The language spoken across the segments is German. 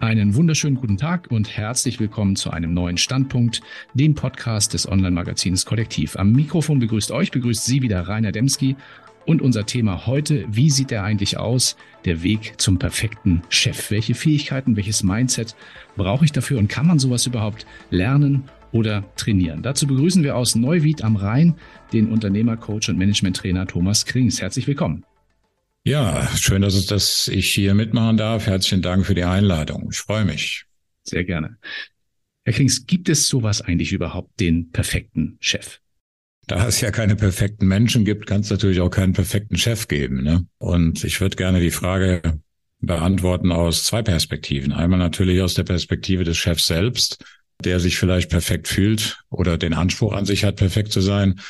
Einen wunderschönen guten Tag und herzlich willkommen zu einem neuen Standpunkt, dem Podcast des Online-Magazins Kollektiv. Am Mikrofon begrüßt euch, begrüßt Sie wieder Rainer Demski und unser Thema heute, wie sieht er eigentlich aus? Der Weg zum perfekten Chef. Welche Fähigkeiten, welches Mindset brauche ich dafür und kann man sowas überhaupt lernen oder trainieren? Dazu begrüßen wir aus Neuwied am Rhein den Unternehmercoach und Managementtrainer Thomas Krings. Herzlich willkommen. Ja, schön, dass, es, dass ich hier mitmachen darf. Herzlichen Dank für die Einladung. Ich freue mich. Sehr gerne. Herr Krings, gibt es sowas eigentlich überhaupt, den perfekten Chef? Da es ja keine perfekten Menschen gibt, kann es natürlich auch keinen perfekten Chef geben. Ne? Und ich würde gerne die Frage beantworten aus zwei Perspektiven. Einmal natürlich aus der Perspektive des Chefs selbst, der sich vielleicht perfekt fühlt oder den Anspruch an sich hat, perfekt zu sein.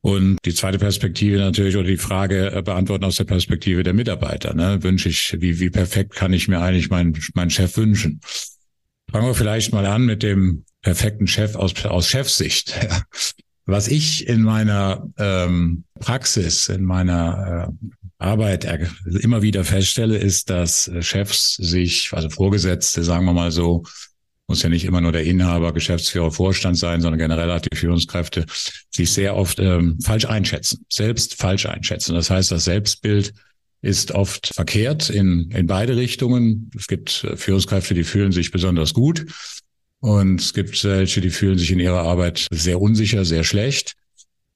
Und die zweite Perspektive natürlich oder die Frage äh, beantworten aus der Perspektive der Mitarbeiter. Ne? Wünsche ich, wie, wie perfekt kann ich mir eigentlich meinen, meinen Chef wünschen? Fangen wir vielleicht mal an mit dem perfekten Chef aus, aus Chefsicht. Was ich in meiner ähm, Praxis, in meiner äh, Arbeit immer wieder feststelle, ist, dass Chefs sich, also Vorgesetzte, sagen wir mal so, muss ja nicht immer nur der Inhaber, Geschäftsführer, Vorstand sein, sondern generell auch die Führungskräfte sich sehr oft ähm, falsch einschätzen, selbst falsch einschätzen. Das heißt, das Selbstbild ist oft verkehrt in, in beide Richtungen. Es gibt äh, Führungskräfte, die fühlen sich besonders gut und es gibt welche, die fühlen sich in ihrer Arbeit sehr unsicher, sehr schlecht.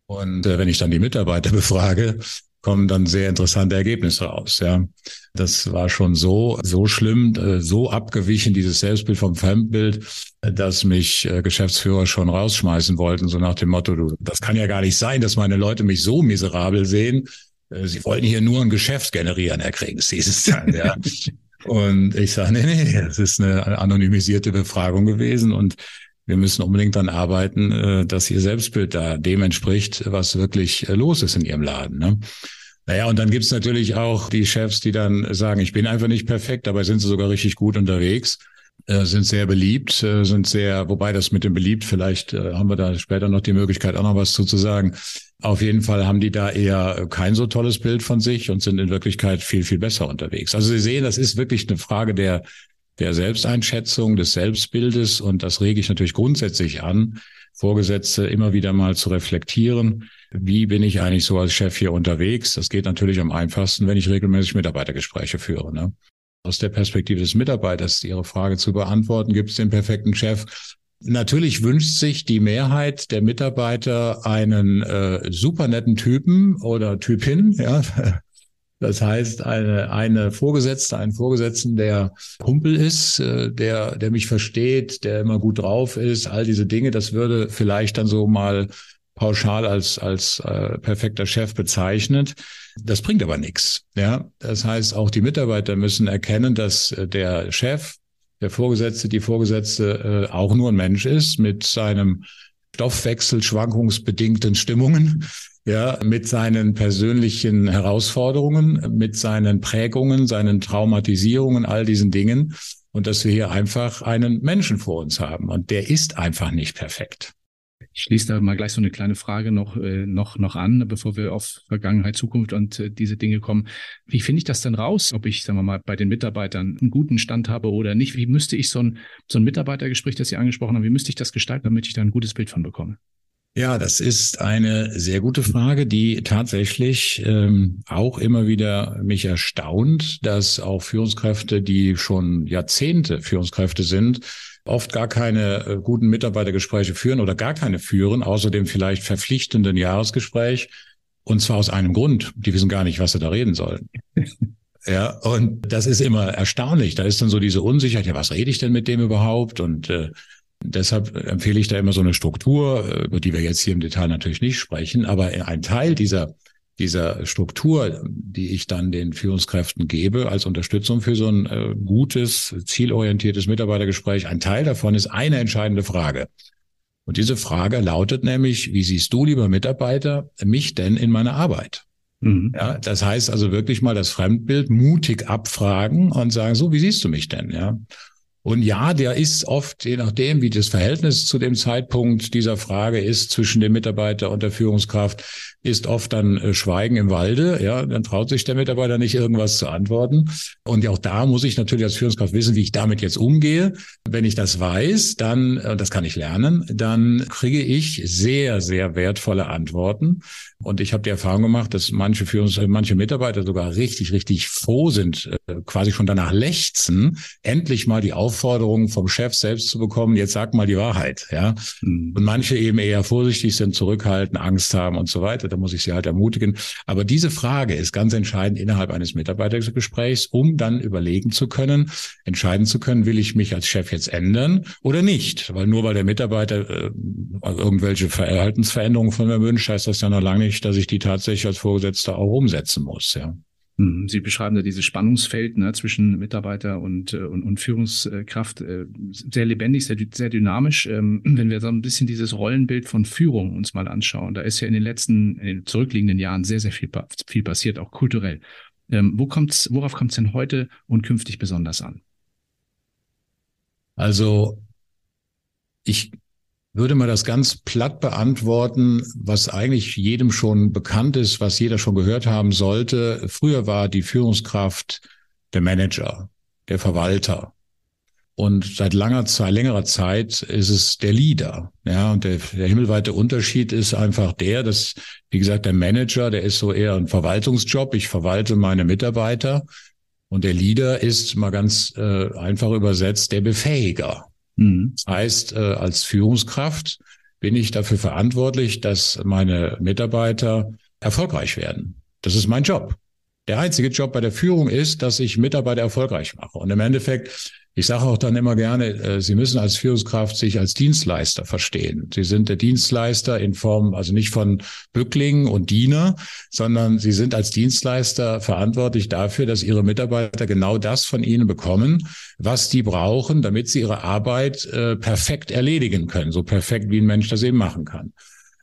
Und äh, wenn ich dann die Mitarbeiter befrage, kommen dann sehr interessante Ergebnisse raus. Ja, das war schon so so schlimm, äh, so abgewichen dieses Selbstbild vom Fremdbild, dass mich äh, Geschäftsführer schon rausschmeißen wollten, so nach dem Motto: Du, das kann ja gar nicht sein, dass meine Leute mich so miserabel sehen. Äh, sie wollten hier nur ein Geschäft generieren, Herr Kriegs, hieß es dann. Ja. Und ich sage, nee, nee, das ist eine anonymisierte Befragung gewesen und wir müssen unbedingt dann arbeiten, äh, dass ihr Selbstbild da dem entspricht, was wirklich äh, los ist in ihrem Laden. Ne? Naja, und dann gibt's natürlich auch die Chefs, die dann sagen, ich bin einfach nicht perfekt, dabei sind sie sogar richtig gut unterwegs, äh, sind sehr beliebt, sind sehr, wobei das mit dem beliebt, vielleicht haben wir da später noch die Möglichkeit, auch noch was zu, zu sagen. Auf jeden Fall haben die da eher kein so tolles Bild von sich und sind in Wirklichkeit viel, viel besser unterwegs. Also Sie sehen, das ist wirklich eine Frage der, der Selbsteinschätzung, des Selbstbildes und das rege ich natürlich grundsätzlich an, Vorgesetzte immer wieder mal zu reflektieren. Wie bin ich eigentlich so als Chef hier unterwegs? Das geht natürlich am einfachsten, wenn ich regelmäßig Mitarbeitergespräche führe. Ne? Aus der Perspektive des Mitarbeiters Ihre Frage zu beantworten, gibt es den perfekten Chef? Natürlich wünscht sich die Mehrheit der Mitarbeiter einen äh, super netten Typen oder Typin, ja, das heißt, eine, eine Vorgesetzte, einen Vorgesetzten, der Kumpel ist, äh, der, der mich versteht, der immer gut drauf ist, all diese Dinge, das würde vielleicht dann so mal pauschal als, als äh, perfekter Chef bezeichnet. Das bringt aber nichts. Ja, das heißt, auch die Mitarbeiter müssen erkennen, dass äh, der Chef, der Vorgesetzte, die Vorgesetzte äh, auch nur ein Mensch ist mit seinem Stoffwechsel schwankungsbedingten Stimmungen ja, mit seinen persönlichen Herausforderungen, mit seinen Prägungen, seinen Traumatisierungen, all diesen Dingen. Und dass wir hier einfach einen Menschen vor uns haben. Und der ist einfach nicht perfekt. Ich schließe da mal gleich so eine kleine Frage noch, äh, noch, noch an, bevor wir auf Vergangenheit, Zukunft und äh, diese Dinge kommen. Wie finde ich das denn raus, ob ich, sagen wir mal, bei den Mitarbeitern einen guten Stand habe oder nicht? Wie müsste ich so ein, so ein Mitarbeitergespräch, das Sie angesprochen haben, wie müsste ich das gestalten, damit ich da ein gutes Bild von bekomme? Ja, das ist eine sehr gute Frage, die tatsächlich ähm, auch immer wieder mich erstaunt, dass auch Führungskräfte, die schon Jahrzehnte Führungskräfte sind, oft gar keine äh, guten Mitarbeitergespräche führen oder gar keine führen, außer dem vielleicht verpflichtenden Jahresgespräch. Und zwar aus einem Grund. Die wissen gar nicht, was sie da reden sollen. Ja, und das ist immer erstaunlich. Da ist dann so diese Unsicherheit, ja, was rede ich denn mit dem überhaupt? Und äh, Deshalb empfehle ich da immer so eine Struktur, äh, über die wir jetzt hier im Detail natürlich nicht sprechen, aber ein Teil dieser dieser Struktur, die ich dann den Führungskräften gebe als Unterstützung für so ein äh, gutes, zielorientiertes Mitarbeitergespräch, ein Teil davon ist eine entscheidende Frage. Und diese Frage lautet nämlich, wie siehst du, lieber Mitarbeiter, mich denn in meiner Arbeit? Mhm. Ja, das heißt also wirklich mal das Fremdbild mutig abfragen und sagen, so, wie siehst du mich denn? Ja. Und ja, der ist oft, je nachdem, wie das Verhältnis zu dem Zeitpunkt dieser Frage ist zwischen dem Mitarbeiter und der Führungskraft, ist oft dann äh, Schweigen im Walde. Ja, dann traut sich der Mitarbeiter nicht irgendwas zu antworten. Und auch da muss ich natürlich als Führungskraft wissen, wie ich damit jetzt umgehe. Wenn ich das weiß, dann, äh, das kann ich lernen, dann kriege ich sehr, sehr wertvolle Antworten. Und ich habe die Erfahrung gemacht, dass manche Führungs manche Mitarbeiter sogar richtig, richtig froh sind, äh, quasi schon danach lechzen, endlich mal die Aufforderung vom Chef selbst zu bekommen, jetzt sag mal die Wahrheit. Ja. Mhm. Und manche eben eher vorsichtig sind, zurückhalten, Angst haben und so weiter da muss ich Sie halt ermutigen. Aber diese Frage ist ganz entscheidend innerhalb eines Mitarbeitergesprächs, um dann überlegen zu können, entscheiden zu können, will ich mich als Chef jetzt ändern oder nicht? Weil nur weil der Mitarbeiter äh, irgendwelche Verhaltensveränderungen von mir wünscht, heißt das ja noch lange nicht, dass ich die tatsächlich als Vorgesetzter auch umsetzen muss. Ja. Mhm. Sie beschreiben da dieses Spannungsfeld ne, zwischen Mitarbeiter und, äh, und, und Führungskraft äh, sehr lebendig, sehr, sehr dynamisch. Ähm, wenn wir so ein bisschen dieses Rollenbild von Führung uns mal anschauen, da ist ja in den letzten, in den zurückliegenden Jahren sehr, sehr viel, viel passiert, auch kulturell. Ähm, wo kommt's, worauf kommt es denn heute und künftig besonders an? Also ich würde man das ganz platt beantworten, was eigentlich jedem schon bekannt ist, was jeder schon gehört haben sollte. Früher war die Führungskraft der Manager, der Verwalter. Und seit langer Zeit, längerer Zeit ist es der Leader. Ja, und der, der himmelweite Unterschied ist einfach der, dass, wie gesagt, der Manager, der ist so eher ein Verwaltungsjob. Ich verwalte meine Mitarbeiter. Und der Leader ist mal ganz äh, einfach übersetzt der Befähiger. Mhm. Das heißt, äh, als Führungskraft bin ich dafür verantwortlich, dass meine Mitarbeiter erfolgreich werden. Das ist mein Job. Der einzige Job bei der Führung ist, dass ich Mitarbeiter erfolgreich mache. Und im Endeffekt ich sage auch dann immer gerne, äh, Sie müssen als Führungskraft sich als Dienstleister verstehen. Sie sind der Dienstleister in Form, also nicht von Bückling und Diener, sondern Sie sind als Dienstleister verantwortlich dafür, dass Ihre Mitarbeiter genau das von Ihnen bekommen, was die brauchen, damit sie ihre Arbeit äh, perfekt erledigen können, so perfekt wie ein Mensch das eben machen kann.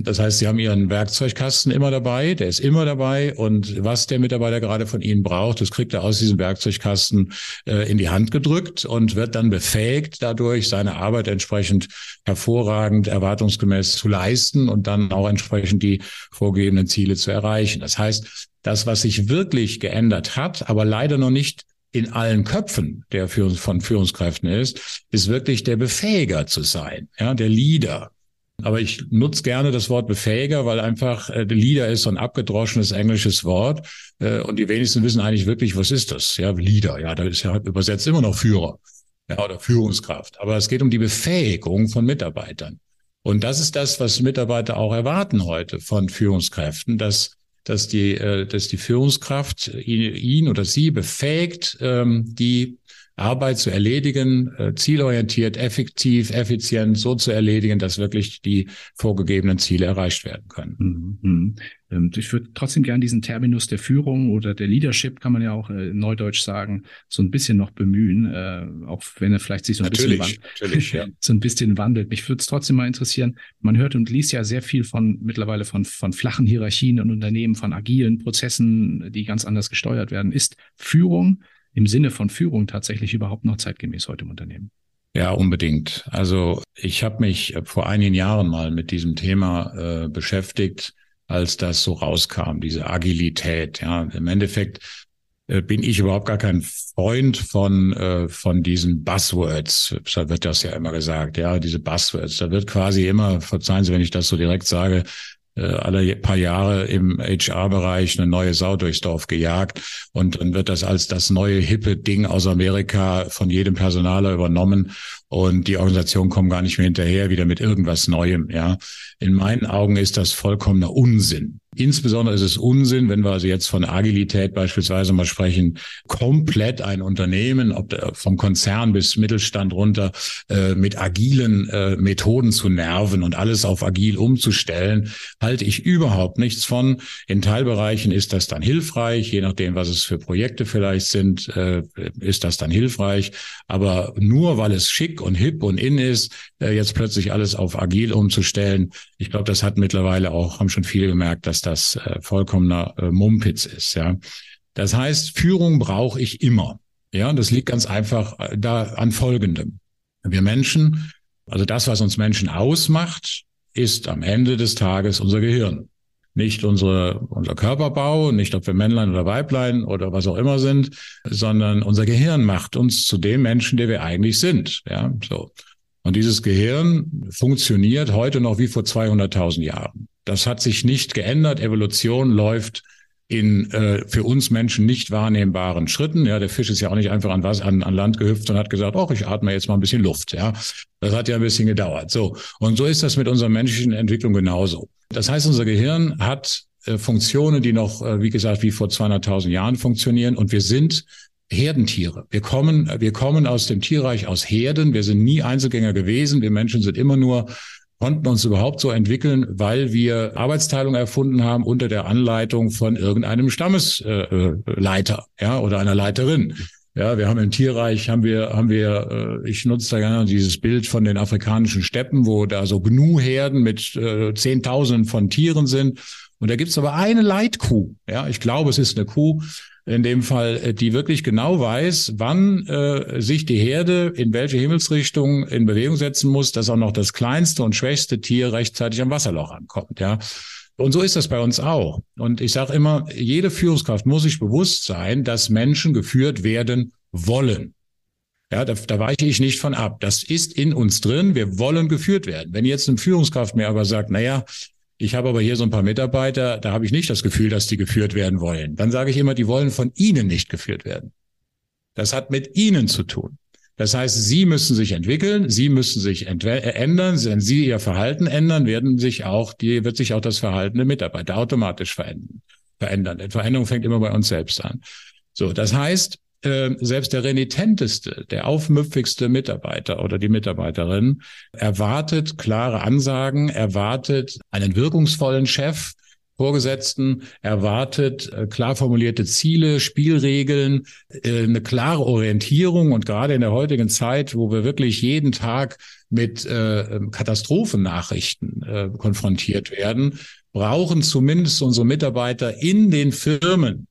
Das heißt, Sie haben Ihren Werkzeugkasten immer dabei, der ist immer dabei und was der Mitarbeiter gerade von Ihnen braucht, das kriegt er aus diesem Werkzeugkasten äh, in die Hand gedrückt und wird dann befähigt, dadurch seine Arbeit entsprechend hervorragend, erwartungsgemäß zu leisten und dann auch entsprechend die vorgegebenen Ziele zu erreichen. Das heißt, das, was sich wirklich geändert hat, aber leider noch nicht in allen Köpfen der Führungs von Führungskräften ist, ist wirklich der Befähiger zu sein, ja, der Leader, aber ich nutze gerne das Wort Befähiger, weil einfach äh, Leader ist so ein abgedroschenes englisches Wort. Äh, und die wenigsten wissen eigentlich wirklich, was ist das? Ja, Leader. Ja, da ist ja übersetzt immer noch Führer. Ja, oder Führungskraft. Aber es geht um die Befähigung von Mitarbeitern. Und das ist das, was Mitarbeiter auch erwarten heute von Führungskräften, dass dass die, äh, dass die Führungskraft ihn, ihn oder sie befähigt, ähm, die Arbeit zu erledigen, äh, zielorientiert, effektiv, effizient so zu erledigen, dass wirklich die vorgegebenen Ziele erreicht werden können. Mhm. mhm. Ähm, ich würde trotzdem gern diesen Terminus der Führung oder der Leadership, kann man ja auch äh, neudeutsch sagen, so ein bisschen noch bemühen, äh, auch wenn er vielleicht sich so ein natürlich, bisschen, ja. so ein bisschen wandelt. Mich würde es trotzdem mal interessieren. Man hört und liest ja sehr viel von mittlerweile von, von flachen Hierarchien in Unternehmen, von agilen Prozessen, die ganz anders gesteuert werden. Ist Führung im Sinne von Führung tatsächlich überhaupt noch zeitgemäß heute im Unternehmen? Ja, unbedingt. Also ich habe mich vor einigen Jahren mal mit diesem Thema äh, beschäftigt, als das so rauskam, diese Agilität. Ja, im Endeffekt äh, bin ich überhaupt gar kein Freund von äh, von diesen Buzzwords. Da wird das ja immer gesagt. Ja, diese Buzzwords. Da wird quasi immer, verzeihen Sie, wenn ich das so direkt sage, äh, alle paar Jahre im HR-Bereich eine neue Sau durchs Dorf gejagt und dann wird das als das neue hippe Ding aus Amerika von jedem Personaler übernommen und die Organisationen kommen gar nicht mehr hinterher wieder mit irgendwas Neuem. Ja, in meinen Augen ist das vollkommener Unsinn. Insbesondere ist es Unsinn, wenn wir also jetzt von Agilität beispielsweise mal sprechen, komplett ein Unternehmen, ob vom Konzern bis Mittelstand runter, äh, mit agilen äh, Methoden zu nerven und alles auf agil umzustellen, halte ich überhaupt nichts von. In Teilbereichen ist das dann hilfreich, je nachdem, was es für Projekte vielleicht sind, äh, ist das dann hilfreich. Aber nur weil es schick und hip und in ist, äh, jetzt plötzlich alles auf agil umzustellen, ich glaube, das hat mittlerweile auch, haben schon viele gemerkt, dass das äh, vollkommener äh, Mumpitz ist. Ja, das heißt, Führung brauche ich immer. Ja, und das liegt ganz einfach äh, da an Folgendem. Wir Menschen, also das, was uns Menschen ausmacht, ist am Ende des Tages unser Gehirn. Nicht unsere, unser Körperbau, nicht ob wir Männlein oder Weiblein oder was auch immer sind, sondern unser Gehirn macht uns zu dem Menschen, der wir eigentlich sind. Ja, so. Und dieses Gehirn funktioniert heute noch wie vor 200.000 Jahren. Das hat sich nicht geändert. Evolution läuft in äh, für uns Menschen nicht wahrnehmbaren Schritten. Ja, der Fisch ist ja auch nicht einfach an was an, an Land gehüpft und hat gesagt, oh, ich atme jetzt mal ein bisschen Luft. Ja, das hat ja ein bisschen gedauert. So und so ist das mit unserer menschlichen Entwicklung genauso. Das heißt, unser Gehirn hat äh, Funktionen, die noch, äh, wie gesagt, wie vor 200.000 Jahren funktionieren und wir sind Herdentiere. Wir kommen, wir kommen aus dem Tierreich aus Herden. Wir sind nie Einzelgänger gewesen. Wir Menschen sind immer nur konnten uns überhaupt so entwickeln, weil wir Arbeitsteilung erfunden haben unter der Anleitung von irgendeinem Stammesleiter, äh, ja, oder einer Leiterin. Ja, wir haben im Tierreich haben wir haben wir äh, ich nutze da gerne dieses Bild von den afrikanischen Steppen, wo da so Gnu-Herden mit äh, Zehntausenden von Tieren sind und da gibt's aber eine Leitkuh. Ja, ich glaube, es ist eine Kuh, in dem Fall, äh, die wirklich genau weiß, wann äh, sich die Herde in welche Himmelsrichtung in Bewegung setzen muss, dass auch noch das kleinste und schwächste Tier rechtzeitig am Wasserloch ankommt. Ja. Und so ist das bei uns auch. Und ich sage immer, jede Führungskraft muss sich bewusst sein, dass Menschen geführt werden wollen. Ja, da, da weiche ich nicht von ab. Das ist in uns drin. Wir wollen geführt werden. Wenn jetzt eine Führungskraft mir aber sagt, naja, ich habe aber hier so ein paar Mitarbeiter, da habe ich nicht das Gefühl, dass die geführt werden wollen. Dann sage ich immer, die wollen von Ihnen nicht geführt werden. Das hat mit Ihnen zu tun. Das heißt, Sie müssen sich entwickeln, Sie müssen sich äh, ändern. Wenn Sie Ihr Verhalten ändern, werden sich auch die, wird sich auch das Verhalten der Mitarbeiter automatisch verändern. Verändern. Die Veränderung fängt immer bei uns selbst an. So, das heißt, äh, selbst der renitenteste, der aufmüpfigste Mitarbeiter oder die Mitarbeiterin erwartet klare Ansagen, erwartet einen wirkungsvollen Chef, Vorgesetzten erwartet äh, klar formulierte Ziele, Spielregeln, äh, eine klare Orientierung. Und gerade in der heutigen Zeit, wo wir wirklich jeden Tag mit äh, Katastrophennachrichten konfrontiert werden, brauchen zumindest unsere Mitarbeiter in den Firmen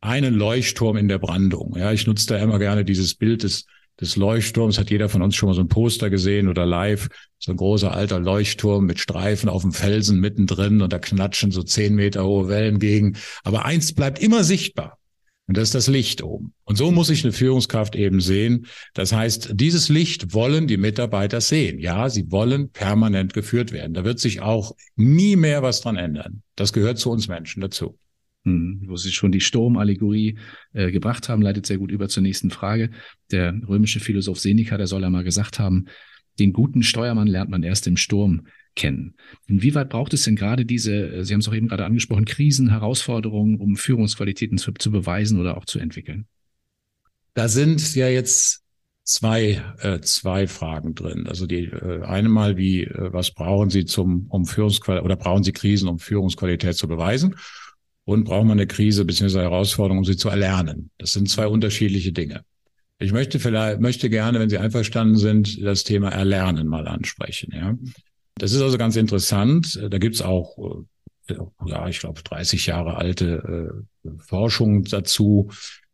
einen Leuchtturm in der Brandung. Ja, ich nutze da immer gerne dieses Bild des, des Leuchtturms. Hat jeder von uns schon mal so ein Poster gesehen oder live? So ein großer alter Leuchtturm mit Streifen auf dem Felsen mittendrin und da knatschen so zehn Meter hohe Wellen gegen. Aber eins bleibt immer sichtbar. Und das ist das Licht oben. Und so muss ich eine Führungskraft eben sehen. Das heißt, dieses Licht wollen die Mitarbeiter sehen. Ja, sie wollen permanent geführt werden. Da wird sich auch nie mehr was dran ändern. Das gehört zu uns Menschen dazu. Wo Sie schon die Sturmallegorie äh, gebracht haben, leitet sehr gut über zur nächsten Frage. Der römische Philosoph Seneca, der soll einmal gesagt haben, den guten Steuermann lernt man erst im Sturm kennen. Inwieweit braucht es denn gerade diese, äh, Sie haben es auch eben gerade angesprochen, Krisen, Herausforderungen, um Führungsqualitäten zu, zu beweisen oder auch zu entwickeln? Da sind ja jetzt zwei, äh, zwei Fragen drin. Also die äh, eine mal, wie, äh, was brauchen Sie zum, um Führungsqualität oder brauchen Sie Krisen, um Führungsqualität zu beweisen? Und braucht man eine Krise bzw. Herausforderung, um sie zu erlernen. Das sind zwei unterschiedliche Dinge. Ich möchte vielleicht, möchte gerne, wenn Sie einverstanden sind, das Thema Erlernen mal ansprechen. Ja, das ist also ganz interessant. Da gibt's auch, äh, ja, ich glaube, 30 Jahre alte äh, Forschung dazu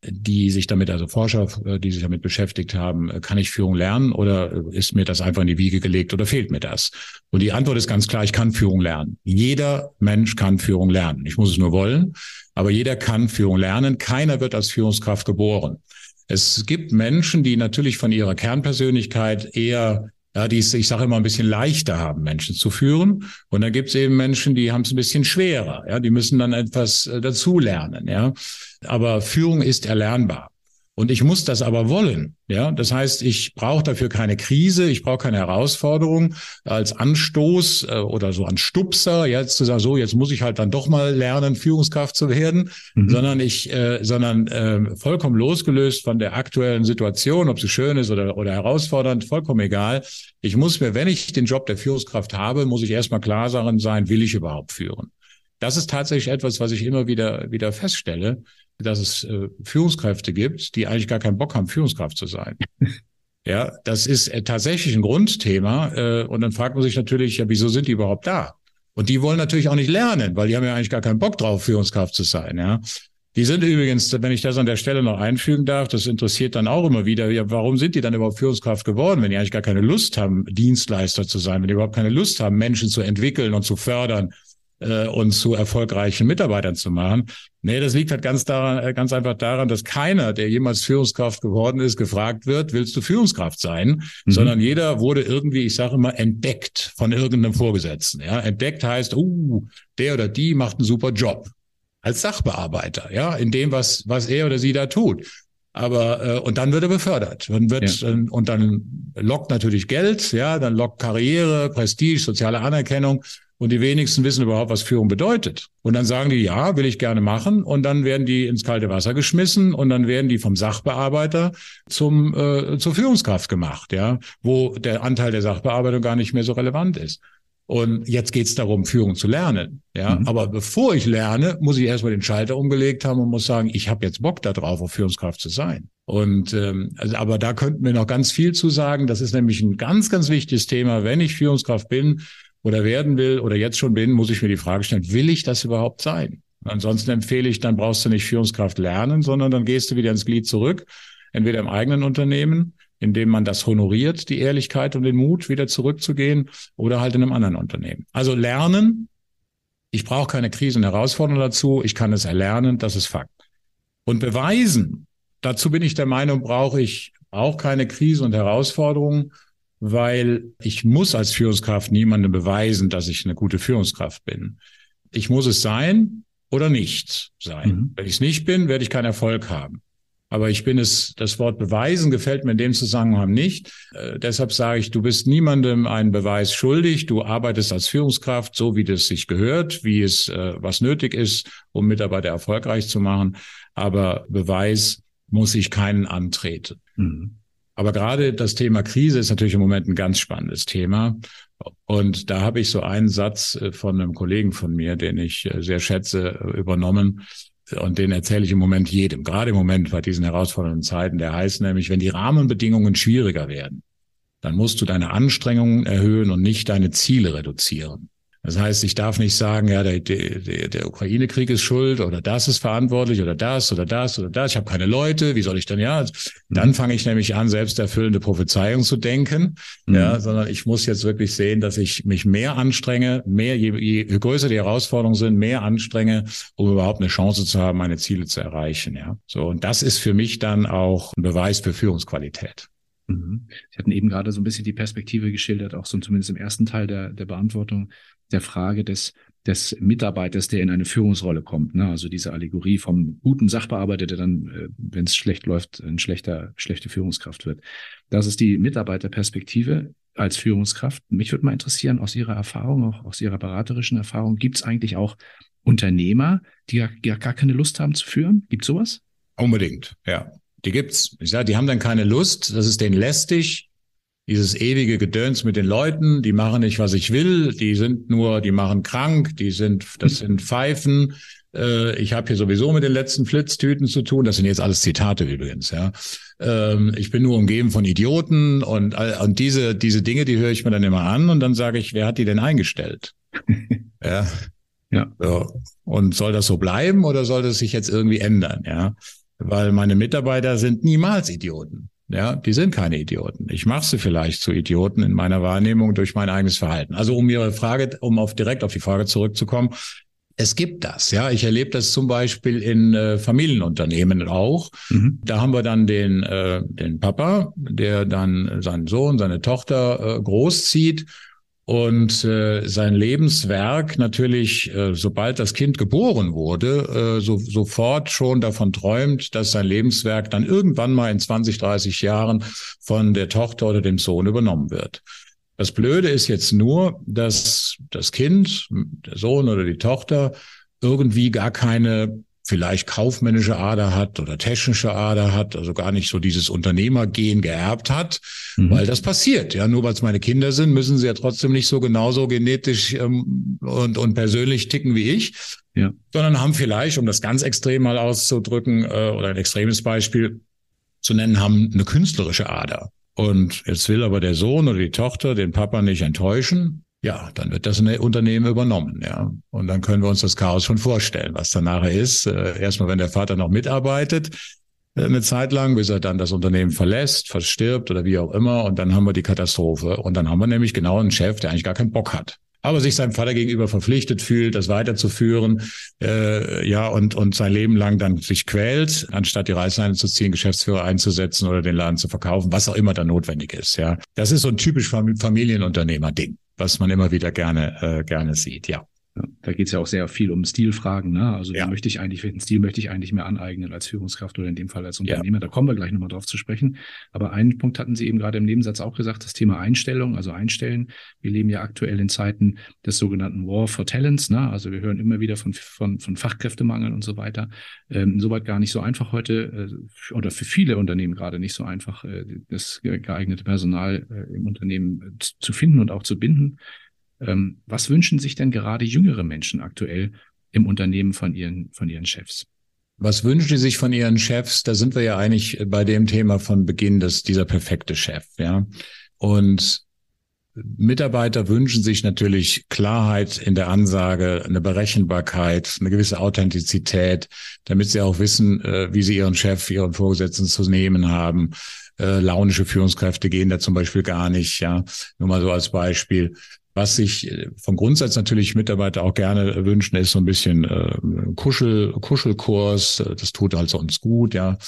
die sich damit, also Forscher, äh, die sich damit beschäftigt haben, äh, kann ich Führung lernen oder äh, ist mir das einfach in die Wiege gelegt oder fehlt mir das? Und die Antwort ist ganz klar, ich kann Führung lernen. Jeder Mensch kann Führung lernen. Ich muss es nur wollen, aber jeder kann Führung lernen. Keiner wird als Führungskraft geboren. Es gibt Menschen, die natürlich von ihrer Kernpersönlichkeit eher ja, die es, ich sage immer, ein bisschen leichter haben, Menschen zu führen. Und dann gibt es eben Menschen, die haben es ein bisschen schwerer. Ja, die müssen dann etwas dazulernen. Ja, aber Führung ist erlernbar. Und ich muss das aber wollen. Ja, das heißt, ich brauche dafür keine Krise, ich brauche keine Herausforderung als Anstoß äh, oder so an Stupser, jetzt zu sagen, so jetzt muss ich halt dann doch mal lernen, Führungskraft zu werden, mhm. sondern ich, äh, sondern äh, vollkommen losgelöst von der aktuellen Situation, ob sie schön ist oder oder herausfordernd, vollkommen egal. Ich muss mir, wenn ich den Job der Führungskraft habe, muss ich erstmal klar sein, will ich überhaupt führen. Das ist tatsächlich etwas, was ich immer wieder wieder feststelle dass es äh, Führungskräfte gibt, die eigentlich gar keinen Bock haben, Führungskraft zu sein. ja, das ist äh, tatsächlich ein Grundthema. Äh, und dann fragt man sich natürlich, ja, wieso sind die überhaupt da? Und die wollen natürlich auch nicht lernen, weil die haben ja eigentlich gar keinen Bock drauf, Führungskraft zu sein. Ja. Die sind übrigens, wenn ich das an der Stelle noch einfügen darf, das interessiert dann auch immer wieder, ja, warum sind die dann überhaupt Führungskraft geworden, wenn die eigentlich gar keine Lust haben, Dienstleister zu sein, wenn die überhaupt keine Lust haben, Menschen zu entwickeln und zu fördern äh, und zu erfolgreichen Mitarbeitern zu machen. Nee, das liegt halt ganz daran, äh, ganz einfach daran, dass keiner, der jemals Führungskraft geworden ist, gefragt wird, willst du Führungskraft sein? Mhm. Sondern jeder wurde irgendwie, ich sage immer, entdeckt von irgendeinem Vorgesetzten. Ja, entdeckt heißt, uh, der oder die macht einen super Job als Sachbearbeiter, ja, in dem, was, was er oder sie da tut. Aber äh, und dann wird er befördert. Dann wird ja. und dann lockt natürlich Geld, ja, dann lockt Karriere, Prestige, soziale Anerkennung. Und die wenigsten wissen überhaupt, was Führung bedeutet. Und dann sagen die, ja, will ich gerne machen. Und dann werden die ins kalte Wasser geschmissen und dann werden die vom Sachbearbeiter zum äh, zur Führungskraft gemacht, ja, wo der Anteil der Sachbearbeitung gar nicht mehr so relevant ist. Und jetzt geht es darum, Führung zu lernen. Ja, mhm. aber bevor ich lerne, muss ich erstmal den Schalter umgelegt haben und muss sagen, ich habe jetzt Bock darauf, auf Führungskraft zu sein. Und ähm, also, aber da könnten wir noch ganz viel zu sagen. Das ist nämlich ein ganz, ganz wichtiges Thema. Wenn ich Führungskraft bin oder werden will oder jetzt schon bin, muss ich mir die Frage stellen: Will ich das überhaupt sein? Ansonsten empfehle ich, dann brauchst du nicht Führungskraft lernen, sondern dann gehst du wieder ins Glied zurück, entweder im eigenen Unternehmen indem man das honoriert, die Ehrlichkeit und den Mut, wieder zurückzugehen oder halt in einem anderen Unternehmen. Also lernen. Ich brauche keine Krise und Herausforderung dazu. Ich kann es erlernen. Das ist Fakt. Und beweisen. Dazu bin ich der Meinung, brauche ich auch keine Krise und Herausforderung, weil ich muss als Führungskraft niemandem beweisen, dass ich eine gute Führungskraft bin. Ich muss es sein oder nicht sein. Mhm. Wenn ich es nicht bin, werde ich keinen Erfolg haben. Aber ich bin es, das Wort beweisen gefällt mir in dem Zusammenhang nicht. Äh, deshalb sage ich, du bist niemandem einen Beweis schuldig. Du arbeitest als Führungskraft so, wie das sich gehört, wie es äh, was nötig ist, um Mitarbeiter erfolgreich zu machen. Aber Beweis muss ich keinen antreten. Mhm. Aber gerade das Thema Krise ist natürlich im Moment ein ganz spannendes Thema. Und da habe ich so einen Satz äh, von einem Kollegen von mir, den ich äh, sehr schätze, übernommen. Und den erzähle ich im Moment jedem, gerade im Moment bei diesen herausfordernden Zeiten. Der heißt nämlich, wenn die Rahmenbedingungen schwieriger werden, dann musst du deine Anstrengungen erhöhen und nicht deine Ziele reduzieren. Das heißt, ich darf nicht sagen, ja, der, der, der Ukraine-Krieg ist schuld oder das ist verantwortlich oder das oder das oder das. Ich habe keine Leute, wie soll ich denn ja? Dann mhm. fange ich nämlich an, selbsterfüllende Prophezeiung zu denken. Mhm. Ja, sondern ich muss jetzt wirklich sehen, dass ich mich mehr anstrenge, mehr, je, je größer die Herausforderungen sind, mehr anstrenge, um überhaupt eine Chance zu haben, meine Ziele zu erreichen. Ja, so und das ist für mich dann auch ein Beweis für Führungsqualität. Mhm. Sie hatten eben gerade so ein bisschen die Perspektive geschildert, auch so zumindest im ersten Teil der, der Beantwortung der Frage des, des Mitarbeiters, der in eine Führungsrolle kommt. Ne? Also diese Allegorie vom guten Sachbearbeiter, der dann, äh, wenn es schlecht läuft, ein schlechter, schlechte Führungskraft wird. Das ist die Mitarbeiterperspektive als Führungskraft. Mich würde mal interessieren, aus Ihrer Erfahrung, auch aus Ihrer beraterischen Erfahrung, gibt es eigentlich auch Unternehmer, die ja, die ja gar keine Lust haben zu führen? Gibt sowas? Unbedingt, ja. Die gibt's. Ich sage, die haben dann keine Lust, das ist denen lästig. Dieses ewige Gedöns mit den Leuten, die machen nicht, was ich will, die sind nur, die machen krank, die sind, das sind Pfeifen. Äh, ich habe hier sowieso mit den letzten Flitztüten zu tun. Das sind jetzt alles Zitate übrigens, ja. Ähm, ich bin nur umgeben von Idioten und, und diese, diese Dinge, die höre ich mir dann immer an und dann sage ich, wer hat die denn eingestellt? ja. Ja. So. Und soll das so bleiben oder soll das sich jetzt irgendwie ändern? Ja weil meine Mitarbeiter sind niemals Idioten. Ja, die sind keine Idioten. Ich mache sie vielleicht zu Idioten in meiner Wahrnehmung durch mein eigenes Verhalten. Also um Ihre Frage, um auf direkt auf die Frage zurückzukommen, es gibt das, ja. Ich erlebe das zum Beispiel in äh, Familienunternehmen auch. Mhm. Da haben wir dann den, äh, den Papa, der dann seinen Sohn, seine Tochter äh, großzieht und äh, sein Lebenswerk natürlich, äh, sobald das Kind geboren wurde, äh, so, sofort schon davon träumt, dass sein Lebenswerk dann irgendwann mal in 20, 30 Jahren von der Tochter oder dem Sohn übernommen wird. Das Blöde ist jetzt nur, dass das Kind, der Sohn oder die Tochter irgendwie gar keine vielleicht kaufmännische Ader hat oder technische Ader hat, also gar nicht so dieses Unternehmergehen geerbt hat, mhm. weil das passiert. Ja, nur weil es meine Kinder sind, müssen sie ja trotzdem nicht so genauso genetisch ähm, und, und persönlich ticken wie ich, ja. sondern haben vielleicht, um das ganz extrem mal auszudrücken äh, oder ein extremes Beispiel zu nennen, haben eine künstlerische Ader. Und jetzt will aber der Sohn oder die Tochter den Papa nicht enttäuschen ja, dann wird das Unternehmen übernommen, ja. Und dann können wir uns das Chaos schon vorstellen, was dann nachher ist. Äh, erstmal, wenn der Vater noch mitarbeitet, äh, eine Zeit lang, bis er dann das Unternehmen verlässt, verstirbt oder wie auch immer. Und dann haben wir die Katastrophe. Und dann haben wir nämlich genau einen Chef, der eigentlich gar keinen Bock hat aber sich seinem Vater gegenüber verpflichtet fühlt, das weiterzuführen, äh, ja, und, und sein Leben lang dann sich quält, anstatt die Reißleine zu ziehen, Geschäftsführer einzusetzen oder den Laden zu verkaufen, was auch immer da notwendig ist, ja. Das ist so ein typisch Familienunternehmer-Ding, was man immer wieder gerne, äh, gerne sieht, ja. Ja, da geht es ja auch sehr viel um Stilfragen. Ne? Also ja. wie möchte ich eigentlich, welchen Stil möchte ich eigentlich mehr aneignen als Führungskraft oder in dem Fall als Unternehmer? Ja. Da kommen wir gleich nochmal drauf zu sprechen. Aber einen Punkt hatten Sie eben gerade im Nebensatz auch gesagt, das Thema Einstellung, also Einstellen. Wir leben ja aktuell in Zeiten des sogenannten War for Talents. Ne? Also wir hören immer wieder von, von, von Fachkräftemangel und so weiter. Ähm, insoweit gar nicht so einfach heute äh, oder für viele Unternehmen gerade nicht so einfach, äh, das geeignete Personal äh, im Unternehmen äh, zu finden und auch zu binden. Ähm, was wünschen sich denn gerade jüngere Menschen aktuell im Unternehmen von ihren, von ihren Chefs? Was wünschen Sie sich von Ihren Chefs? Da sind wir ja eigentlich bei dem Thema von Beginn, dass dieser perfekte Chef, ja. Und Mitarbeiter wünschen sich natürlich Klarheit in der Ansage, eine Berechenbarkeit, eine gewisse Authentizität, damit sie auch wissen, äh, wie sie ihren Chef, ihren Vorgesetzten zu nehmen haben. Äh, launische Führungskräfte gehen da zum Beispiel gar nicht, ja. Nur mal so als Beispiel. Was sich äh, vom Grundsatz natürlich Mitarbeiter auch gerne wünschen, ist so ein bisschen äh, Kuschel, Kuschelkurs. Das tut also uns gut, ja.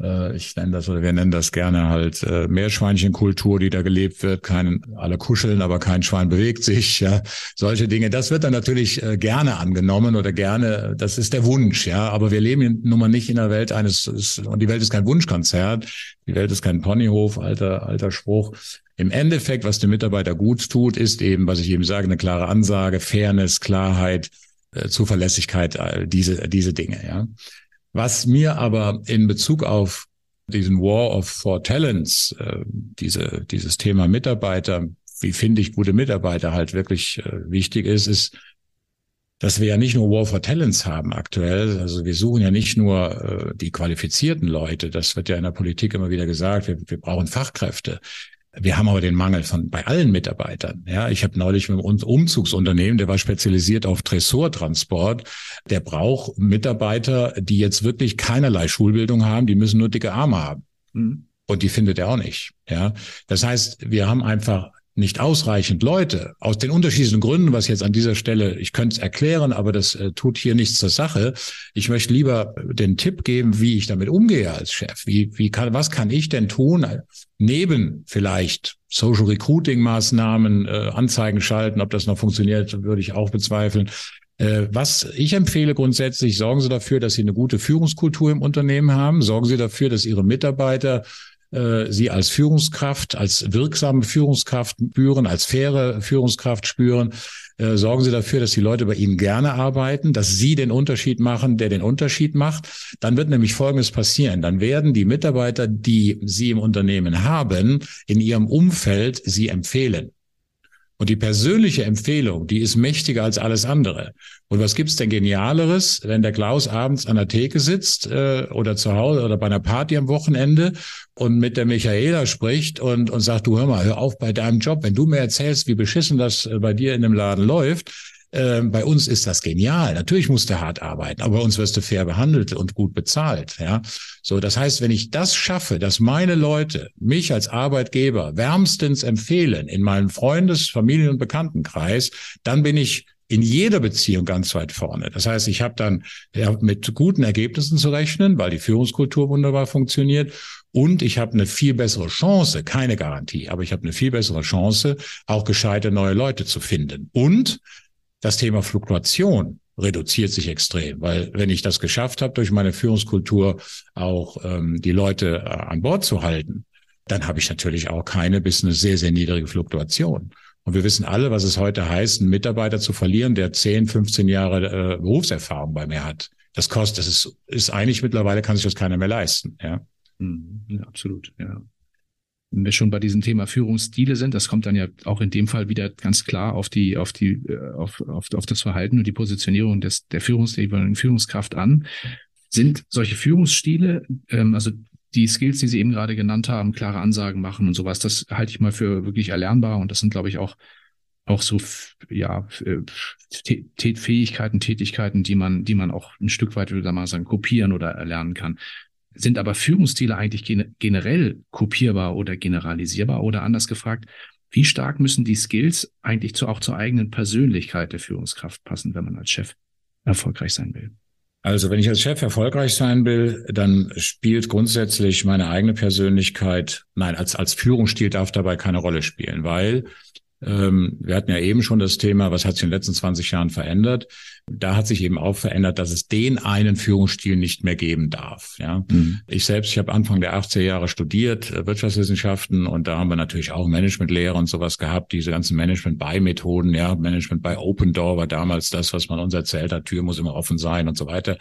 Äh, ich nenne das oder wir nennen das gerne halt äh, Meerschweinchenkultur, die da gelebt wird. Kein, alle kuscheln, aber kein Schwein bewegt sich. Ja, solche Dinge. Das wird dann natürlich äh, gerne angenommen oder gerne. Das ist der Wunsch. Ja, aber wir leben nun mal nicht in der Welt eines und die Welt ist kein Wunschkonzert. Die Welt ist kein Ponyhof, alter alter Spruch. Im Endeffekt, was dem Mitarbeiter gut tut, ist eben, was ich eben sage, eine klare Ansage, Fairness, Klarheit, äh, Zuverlässigkeit, diese, diese Dinge, ja. Was mir aber in Bezug auf diesen War of Four Talents, äh, diese, dieses Thema Mitarbeiter, wie finde ich gute Mitarbeiter halt wirklich äh, wichtig ist, ist, dass wir ja nicht nur War for Talents haben aktuell. Also wir suchen ja nicht nur äh, die qualifizierten Leute. Das wird ja in der Politik immer wieder gesagt. Wir, wir brauchen Fachkräfte. Wir haben aber den Mangel von bei allen Mitarbeitern. Ja, ich habe neulich mit einem Umzugsunternehmen, der war spezialisiert auf Tresortransport. Der braucht Mitarbeiter, die jetzt wirklich keinerlei Schulbildung haben. Die müssen nur dicke Arme haben. Mhm. Und die findet er auch nicht. Ja, das heißt, wir haben einfach nicht ausreichend Leute, aus den unterschiedlichen Gründen, was jetzt an dieser Stelle, ich könnte es erklären, aber das äh, tut hier nichts zur Sache. Ich möchte lieber den Tipp geben, wie ich damit umgehe als Chef. Wie, wie kann, was kann ich denn tun, neben vielleicht Social Recruiting Maßnahmen, äh, Anzeigen schalten, ob das noch funktioniert, würde ich auch bezweifeln. Äh, was ich empfehle grundsätzlich, sorgen Sie dafür, dass Sie eine gute Führungskultur im Unternehmen haben. Sorgen Sie dafür, dass Ihre Mitarbeiter äh, sie als Führungskraft, als wirksame Führungskraft spüren, als faire Führungskraft spüren. Äh, sorgen Sie dafür, dass die Leute bei Ihnen gerne arbeiten, dass Sie den Unterschied machen, der den Unterschied macht. Dann wird nämlich Folgendes passieren. Dann werden die Mitarbeiter, die Sie im Unternehmen haben, in Ihrem Umfeld Sie empfehlen. Und die persönliche Empfehlung, die ist mächtiger als alles andere. Und was gibt's denn Genialeres, wenn der Klaus abends an der Theke sitzt äh, oder zu Hause oder bei einer Party am Wochenende und mit der Michaela spricht und, und sagt, du hör mal, hör auf bei deinem Job, wenn du mir erzählst, wie beschissen das äh, bei dir in dem Laden läuft, äh, bei uns ist das genial. Natürlich musst du hart arbeiten, aber bei uns wirst du fair behandelt und gut bezahlt. Ja, so. Das heißt, wenn ich das schaffe, dass meine Leute mich als Arbeitgeber wärmstens empfehlen in meinem Freundes-, Familien- und Bekanntenkreis, dann bin ich in jeder Beziehung ganz weit vorne. Das heißt, ich habe dann ja, mit guten Ergebnissen zu rechnen, weil die Führungskultur wunderbar funktioniert. Und ich habe eine viel bessere Chance, keine Garantie, aber ich habe eine viel bessere Chance, auch gescheite neue Leute zu finden. Und das Thema Fluktuation reduziert sich extrem, weil wenn ich das geschafft habe, durch meine Führungskultur auch ähm, die Leute äh, an Bord zu halten, dann habe ich natürlich auch keine bis eine sehr, sehr niedrige Fluktuation. Und wir wissen alle, was es heute heißt, einen Mitarbeiter zu verlieren, der 10, 15 Jahre äh, Berufserfahrung bei mir hat. Das kostet, das ist, ist eigentlich mittlerweile kann sich das keiner mehr leisten. Ja, mhm, absolut. Ja wenn wir schon bei diesem Thema Führungsstile sind, das kommt dann ja auch in dem Fall wieder ganz klar auf die, auf die, äh, auf, auf, auf das Verhalten und die Positionierung des, der Führungs, der Führungskraft an. Sind solche Führungsstile, ähm, also die Skills, die Sie eben gerade genannt haben, klare Ansagen machen und sowas, das halte ich mal für wirklich erlernbar und das sind, glaube ich, auch auch so ja Fähigkeiten, Tätigkeiten, die man, die man auch ein Stück weit, würde ich mal sagen, kopieren oder erlernen kann. Sind aber Führungsstile eigentlich generell kopierbar oder generalisierbar? Oder anders gefragt, wie stark müssen die Skills eigentlich zu, auch zur eigenen Persönlichkeit der Führungskraft passen, wenn man als Chef erfolgreich sein will? Also wenn ich als Chef erfolgreich sein will, dann spielt grundsätzlich meine eigene Persönlichkeit, nein, als, als Führungsstil darf dabei keine Rolle spielen, weil ähm, wir hatten ja eben schon das Thema, was hat sich in den letzten 20 Jahren verändert? Da hat sich eben auch verändert, dass es den einen Führungsstil nicht mehr geben darf. Ja, mhm. ich selbst, ich habe Anfang der 80er Jahre studiert äh, Wirtschaftswissenschaften und da haben wir natürlich auch Managementlehre und sowas gehabt. Diese ganzen Management-by-Methoden, ja, Management by Open Door war damals das, was man uns erzählt hat. Tür muss immer offen sein und so weiter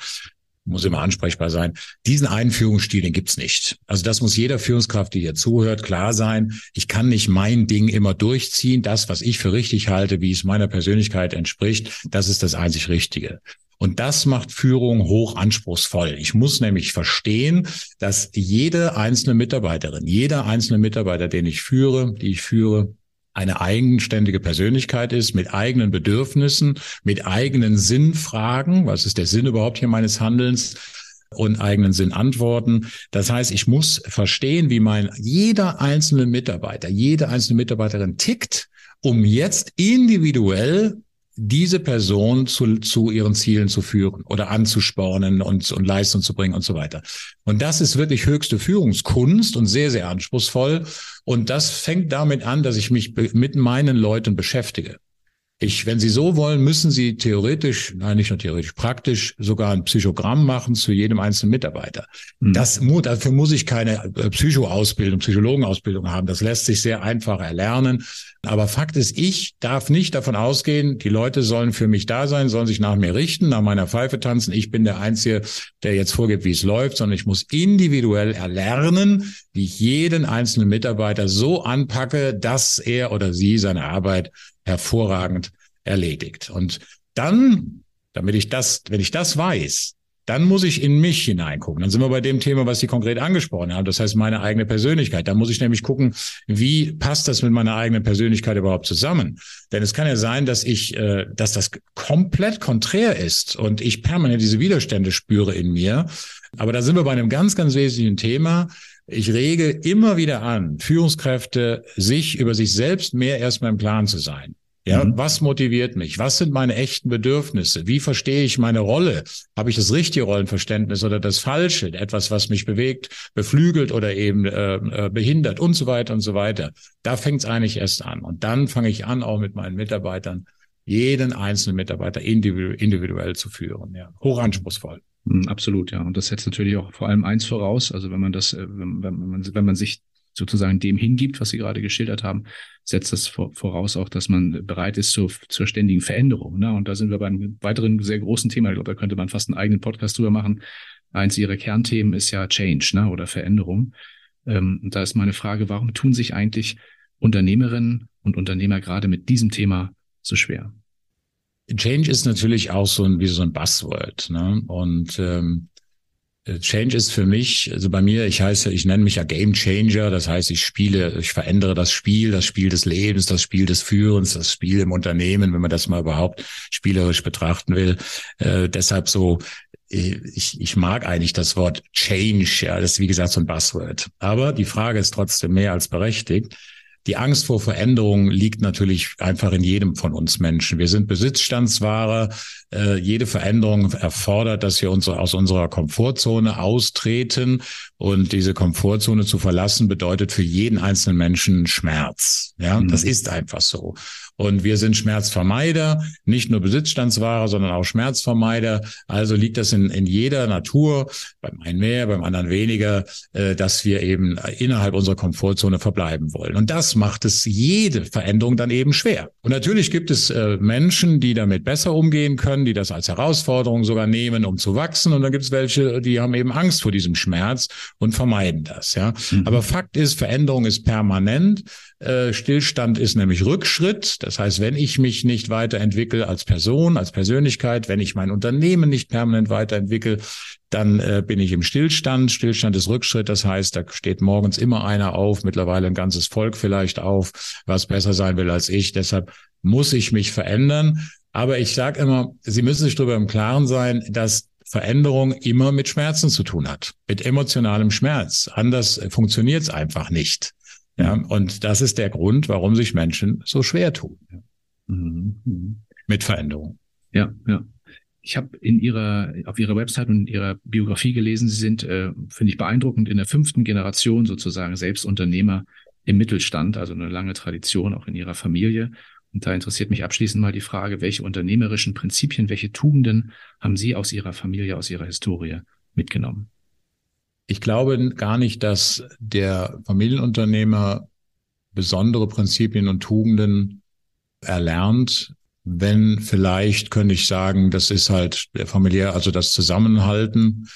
muss immer ansprechbar sein. Diesen einen Führungsstil, den gibt's nicht. Also das muss jeder Führungskraft, die hier zuhört, klar sein. Ich kann nicht mein Ding immer durchziehen. Das, was ich für richtig halte, wie es meiner Persönlichkeit entspricht, das ist das einzig Richtige. Und das macht Führung hoch anspruchsvoll. Ich muss nämlich verstehen, dass jede einzelne Mitarbeiterin, jeder einzelne Mitarbeiter, den ich führe, die ich führe, eine eigenständige Persönlichkeit ist, mit eigenen Bedürfnissen, mit eigenen Sinnfragen. Was ist der Sinn überhaupt hier meines Handelns? und eigenen Sinn antworten. Das heißt, ich muss verstehen, wie mein jeder einzelne Mitarbeiter, jede einzelne Mitarbeiterin tickt, um jetzt individuell diese Person zu, zu ihren Zielen zu führen oder anzuspornen und, und Leistung zu bringen und so weiter. Und das ist wirklich höchste Führungskunst und sehr, sehr anspruchsvoll. Und das fängt damit an, dass ich mich mit meinen Leuten beschäftige. Ich, wenn Sie so wollen, müssen Sie theoretisch, nein, nicht nur theoretisch, praktisch sogar ein Psychogramm machen zu jedem einzelnen Mitarbeiter. Mhm. Das, dafür muss ich keine äh, Psychoausbildung, Psychologenausbildung haben. Das lässt sich sehr einfach erlernen. Aber Fakt ist, ich darf nicht davon ausgehen, die Leute sollen für mich da sein, sollen sich nach mir richten, nach meiner Pfeife tanzen. Ich bin der Einzige, der jetzt vorgibt, wie es läuft, sondern ich muss individuell erlernen, wie ich jeden einzelnen Mitarbeiter so anpacke, dass er oder sie seine Arbeit hervorragend erledigt. Und dann, damit ich das, wenn ich das weiß, dann muss ich in mich hineingucken. Dann sind wir bei dem Thema, was Sie konkret angesprochen haben. Das heißt, meine eigene Persönlichkeit. Da muss ich nämlich gucken, wie passt das mit meiner eigenen Persönlichkeit überhaupt zusammen? Denn es kann ja sein, dass ich, äh, dass das komplett konträr ist und ich permanent diese Widerstände spüre in mir. Aber da sind wir bei einem ganz, ganz wesentlichen Thema. Ich rege immer wieder an, Führungskräfte, sich über sich selbst mehr erstmal im Plan zu sein. Ja, mhm. was motiviert mich? Was sind meine echten Bedürfnisse? Wie verstehe ich meine Rolle? Habe ich das richtige Rollenverständnis oder das falsche? Etwas, was mich bewegt, beflügelt oder eben äh, äh behindert und so weiter und so weiter. Da fängt es eigentlich erst an. Und dann fange ich an, auch mit meinen Mitarbeitern, jeden einzelnen Mitarbeiter individuell, individuell zu führen. Ja, hochanspruchsvoll. Mhm, absolut, ja. Und das setzt natürlich auch vor allem eins voraus. Also wenn man das, äh, wenn, wenn man, wenn man sich sozusagen dem hingibt, was Sie gerade geschildert haben, setzt das voraus auch, dass man bereit ist zur, zur ständigen Veränderung. Ne? Und da sind wir bei einem weiteren sehr großen Thema. Ich glaube, da könnte man fast einen eigenen Podcast drüber machen. Eins Ihrer Kernthemen ist ja Change ne? oder Veränderung. Ähm, da ist meine Frage, warum tun sich eigentlich Unternehmerinnen und Unternehmer gerade mit diesem Thema so schwer? Change ist natürlich auch so ein, wie so ein Buzzword. Ne? Und ähm, äh, Change ist für mich, also bei mir, ich heiße, ich nenne mich ja Game Changer. Das heißt, ich spiele, ich verändere das Spiel, das Spiel des Lebens, das Spiel des Führens, das Spiel im Unternehmen, wenn man das mal überhaupt spielerisch betrachten will. Äh, deshalb so, äh, ich, ich mag eigentlich das Wort Change. Ja, das ist wie gesagt so ein Buzzword. Aber die Frage ist trotzdem mehr als berechtigt. Die Angst vor Veränderung liegt natürlich einfach in jedem von uns Menschen. Wir sind Besitzstandsware. Äh, jede Veränderung erfordert, dass wir uns aus unserer Komfortzone austreten. Und diese Komfortzone zu verlassen bedeutet für jeden einzelnen Menschen Schmerz. Ja, mhm. das ist einfach so. Und wir sind Schmerzvermeider, nicht nur Besitzstandsware, sondern auch Schmerzvermeider. Also liegt das in, in jeder Natur, beim einen mehr, beim anderen weniger, äh, dass wir eben innerhalb unserer Komfortzone verbleiben wollen. Und das macht es jede Veränderung dann eben schwer. Und natürlich gibt es äh, Menschen, die damit besser umgehen können, die das als Herausforderung sogar nehmen, um zu wachsen. Und dann gibt es welche, die haben eben Angst vor diesem Schmerz und vermeiden das. Ja. Mhm. Aber Fakt ist, Veränderung ist permanent. Äh, Stillstand ist nämlich Rückschritt. Das heißt, wenn ich mich nicht weiterentwickle als Person, als Persönlichkeit, wenn ich mein Unternehmen nicht permanent weiterentwickle, dann äh, bin ich im Stillstand. Stillstand ist Rückschritt, das heißt, da steht morgens immer einer auf, mittlerweile ein ganzes Volk vielleicht auf, was besser sein will als ich. Deshalb muss ich mich verändern. Aber ich sage immer, Sie müssen sich darüber im Klaren sein, dass Veränderung immer mit Schmerzen zu tun hat, mit emotionalem Schmerz. Anders funktioniert es einfach nicht. Ja, und das ist der Grund, warum sich Menschen so schwer tun. Mhm. mhm. Mit Veränderung. Ja, ja. Ich habe in ihrer auf ihrer Website und in ihrer Biografie gelesen, Sie sind, äh, finde ich beeindruckend, in der fünften Generation sozusagen selbst Unternehmer im Mittelstand, also eine lange Tradition auch in Ihrer Familie. Und da interessiert mich abschließend mal die Frage, welche unternehmerischen Prinzipien, welche Tugenden haben Sie aus Ihrer Familie, aus Ihrer Historie mitgenommen? Ich glaube gar nicht, dass der Familienunternehmer besondere Prinzipien und Tugenden erlernt, wenn vielleicht könnte ich sagen, das ist halt der familiär, also das Zusammenhalten,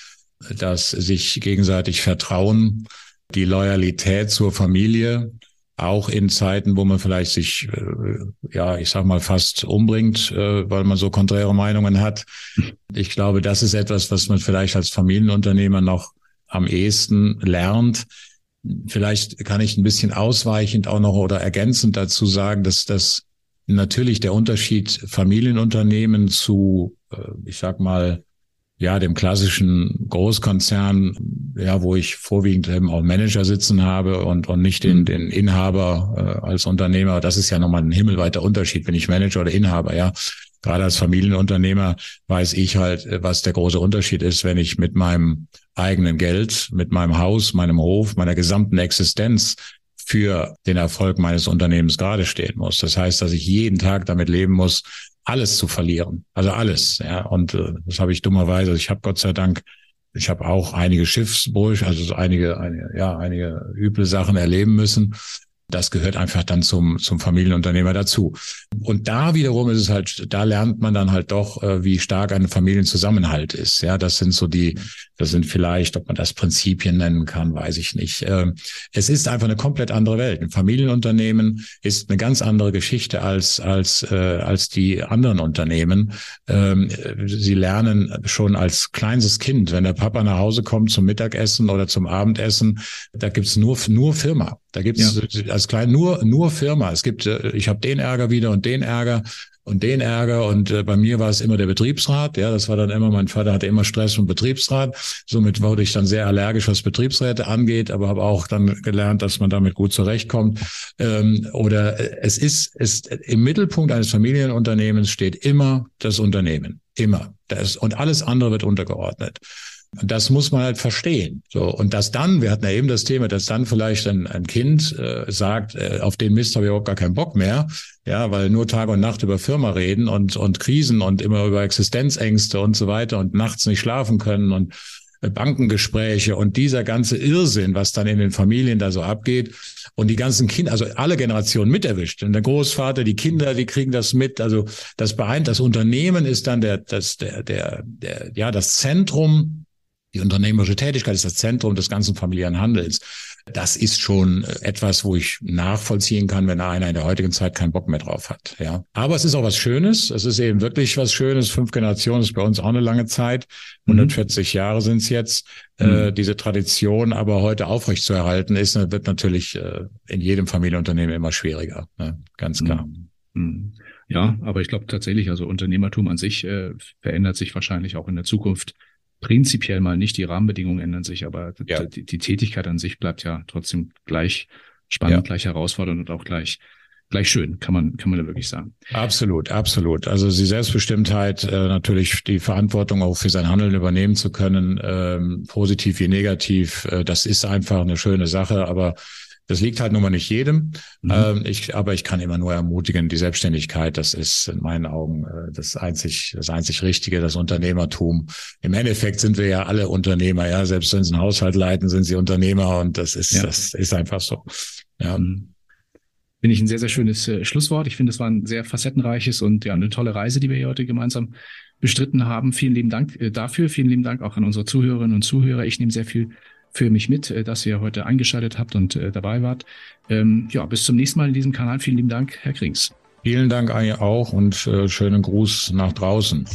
das sich gegenseitig vertrauen, die Loyalität zur Familie, auch in Zeiten, wo man vielleicht sich, äh, ja, ich sag mal, fast umbringt, äh, weil man so konträre Meinungen hat. Ich glaube, das ist etwas, was man vielleicht als Familienunternehmer noch am ehesten lernt. Vielleicht kann ich ein bisschen ausweichend auch noch oder ergänzend dazu sagen, dass das natürlich der Unterschied Familienunternehmen zu, äh, ich sag mal, ja, dem klassischen Großkonzern, ja, wo ich vorwiegend eben auch Manager sitzen habe und, und nicht den, mhm. den Inhaber äh, als Unternehmer. Das ist ja nochmal ein himmelweiter Unterschied, bin ich Manager oder Inhaber, ja. Gerade als Familienunternehmer weiß ich halt, was der große Unterschied ist, wenn ich mit meinem eigenen Geld, mit meinem Haus, meinem Hof, meiner gesamten Existenz für den Erfolg meines Unternehmens gerade stehen muss. Das heißt, dass ich jeden Tag damit leben muss, alles zu verlieren. Also alles. Ja, und äh, das habe ich dummerweise. Ich habe Gott sei Dank, ich habe auch einige Schiffsbrüche, also einige, einige, ja, einige üble Sachen erleben müssen. Das gehört einfach dann zum, zum Familienunternehmer dazu. Und da wiederum ist es halt, da lernt man dann halt doch, äh, wie stark ein Familienzusammenhalt ist. Ja, das sind so die, das sind vielleicht, ob man das Prinzipien nennen kann, weiß ich nicht. Ähm, es ist einfach eine komplett andere Welt. Ein Familienunternehmen ist eine ganz andere Geschichte als, als, äh, als die anderen Unternehmen. Ähm, sie lernen schon als kleines Kind, wenn der Papa nach Hause kommt zum Mittagessen oder zum Abendessen, da gibt's nur, nur Firma. Da gibt's ja. als klein nur nur Firma. Es gibt, äh, ich habe den Ärger wieder und den Ärger und den Ärger und äh, bei mir war es immer der Betriebsrat. Ja, das war dann immer. Mein Vater hatte immer Stress vom Betriebsrat. Somit wurde ich dann sehr allergisch, was Betriebsräte angeht, aber habe auch dann gelernt, dass man damit gut zurechtkommt. Ähm, oder äh, es ist, es im Mittelpunkt eines Familienunternehmens steht immer das Unternehmen, immer. Das, und alles andere wird untergeordnet. Das muss man halt verstehen. So und dass dann, wir hatten ja eben das Thema, dass dann vielleicht ein, ein Kind äh, sagt, äh, auf den Mist habe ich überhaupt gar keinen Bock mehr, ja, weil nur Tag und Nacht über Firma reden und und Krisen und immer über Existenzängste und so weiter und nachts nicht schlafen können und äh, Bankengespräche und dieser ganze Irrsinn, was dann in den Familien da so abgeht und die ganzen Kinder, also alle Generationen mit erwischt. Und der Großvater, die Kinder, die kriegen das mit. Also das beeint, das Unternehmen ist dann der, das, der, der, der, ja, das Zentrum die unternehmerische Tätigkeit ist das Zentrum des ganzen familiären Handels. Das ist schon etwas, wo ich nachvollziehen kann, wenn einer in der heutigen Zeit keinen Bock mehr drauf hat. Ja, aber es ist auch was Schönes. Es ist eben wirklich was Schönes. Fünf Generationen ist bei uns auch eine lange Zeit. 140 mhm. Jahre sind es jetzt. Äh, mhm. Äh, diese Tradition aber heute aufrechtzuerhalten ist, wird natürlich äh, in jedem Familienunternehmen immer schwieriger. Ne? Ganz klar. Mhm. mhm. Ja, aber ich glaube tatsächlich, also Unternehmertum an sich äh, verändert sich wahrscheinlich auch in der Zukunft prinzipiell mal nicht, die Rahmenbedingungen ändern sich, aber ja. die, die, Tätigkeit an sich bleibt ja trotzdem gleich spannend, ja. gleich herausfordernd und auch gleich gleich schön, kann man kann man da wirklich sagen. Absolut, absolut. Also die Selbstbestimmtheit, äh, natürlich die Verantwortung auch für sein Handeln übernehmen zu können, ähm, positiv wie negativ, äh, das ist einfach eine schöne Sache, aber das liegt halt nun mal nicht jedem. Mhm. Ähm, ich, aber ich kann immer nur ermutigen, die Selbstständigkeit, das ist in meinen Augen äh, das einzig, das einzig Richtige, das Unternehmertum. Im Endeffekt sind wir ja alle Unternehmer, ja. Selbst wenn sie einen Haushalt leiten, sind sie Unternehmer und das ist, ja. das ist einfach so. Ja. Mhm. Finde ich ein sehr, sehr schönes äh, Schlusswort. Ich finde, es war ein sehr facettenreiches und ja, eine tolle Reise, die wir hier heute gemeinsam bestritten haben. Vielen lieben Dank äh, dafür. Vielen lieben Dank auch an unsere Zuhörerinnen und Zuhörer. Ich nehme sehr viel für mich mit, äh, dass ihr heute eingeschaltet habt und äh, dabei wart. Ähm, ja, bis zum nächsten Mal in diesem Kanal. Vielen lieben Dank, Herr Krings. Vielen Dank auch und äh, schönen Gruß nach draußen.